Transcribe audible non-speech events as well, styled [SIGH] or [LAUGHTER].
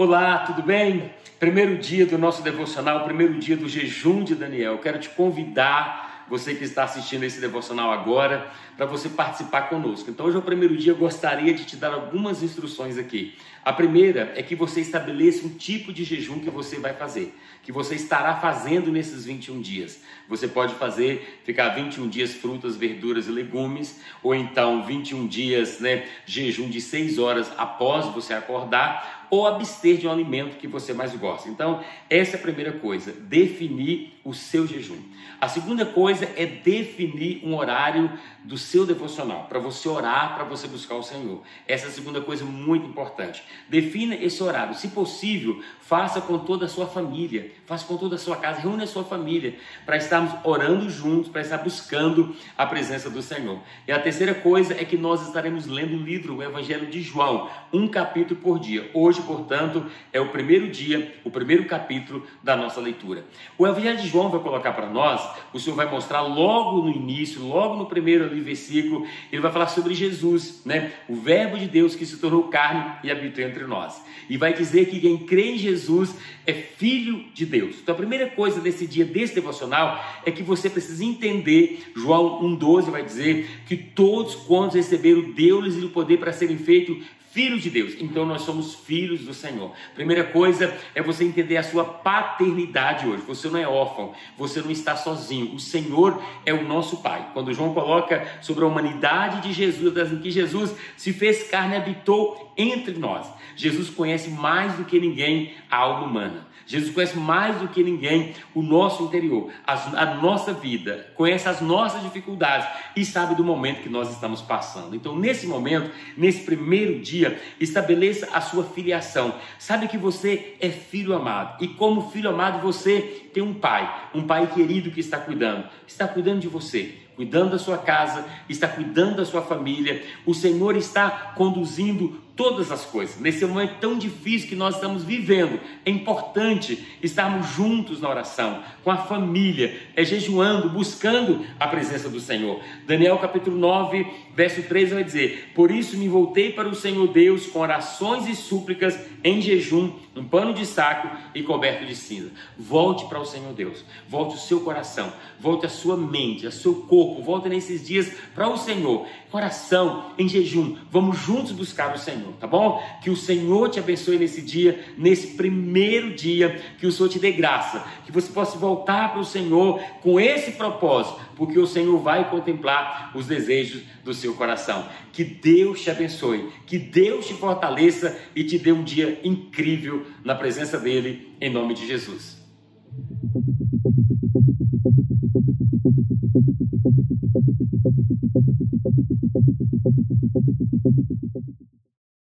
Olá, tudo bem? Primeiro dia do nosso devocional, primeiro dia do jejum de Daniel. Quero te convidar, você que está assistindo esse devocional agora, para você participar conosco. Então, hoje é o primeiro dia, eu gostaria de te dar algumas instruções aqui. A primeira é que você estabeleça um tipo de jejum que você vai fazer, que você estará fazendo nesses 21 dias. Você pode fazer, ficar 21 dias frutas, verduras e legumes, ou então 21 dias, né, jejum de 6 horas após você acordar, ou abster de um alimento que você mais gosta. Então, essa é a primeira coisa, definir o seu jejum. A segunda coisa é definir um horário do seu devocional, para você orar, para você buscar o Senhor. Essa é a segunda coisa muito importante. Defina esse horário. Se possível, faça com toda a sua família, faça com toda a sua casa, reúne a sua família, para estarmos orando juntos, para estar buscando a presença do Senhor. E a terceira coisa é que nós estaremos lendo o livro, o Evangelho de João, um capítulo por dia. Hoje, portanto, é o primeiro dia, o primeiro capítulo da nossa leitura. O Evangelho de João vai colocar para nós, o Senhor vai mostrar logo no início, logo no primeiro ali, versículo, ele vai falar sobre Jesus, né? O Verbo de Deus que se tornou carne e habitou entre nós. E vai dizer que quem crê em Jesus é filho de Deus. Então a primeira coisa desse dia, desse devocional, é que você precisa entender, João 1,12 vai dizer que todos quantos receberam, deu-lhes o poder para serem feitos filhos de Deus. Então nós somos filhos do Senhor. Primeira coisa é você entender a sua paternidade hoje. Você não é órfão, você não está sozinho. O Senhor é o nosso Pai. Quando João coloca sobre a humanidade de Jesus, em que Jesus se fez carne e habitou entre nós. Jesus conhece mais do que ninguém a alma humana. Jesus conhece mais do que ninguém o nosso interior, a, a, nossa vida, conhece as nossas dificuldades e sabe do momento que nós estamos passando. Então, nesse momento, nesse primeiro dia, estabeleça a sua filiação. Sabe que você é filho amado e, como filho amado, você tem um pai, um pai querido que está cuidando, está cuidando de você cuidando da sua casa, está cuidando da sua família. O Senhor está conduzindo todas as coisas. Nesse momento tão difícil que nós estamos vivendo, é importante estarmos juntos na oração, com a família, é jejuando, buscando a presença do Senhor. Daniel capítulo 9, verso 13 vai dizer: Por isso me voltei para o Senhor Deus com orações e súplicas em jejum, um pano de saco e coberto de cinza. Volte para o Senhor Deus, volte o seu coração, volte a sua mente, o seu corpo, volte nesses dias para o Senhor. Coração em jejum, vamos juntos buscar o Senhor, tá bom? Que o Senhor te abençoe nesse dia, nesse primeiro dia, que o Senhor te dê graça, que você possa voltar para o Senhor com esse propósito, porque o Senhor vai contemplar os desejos do seu coração. Que Deus te abençoe, que Deus te fortaleça e te dê um dia incrível na presença dEle, em nome de Jesus. Thank [LAUGHS] you.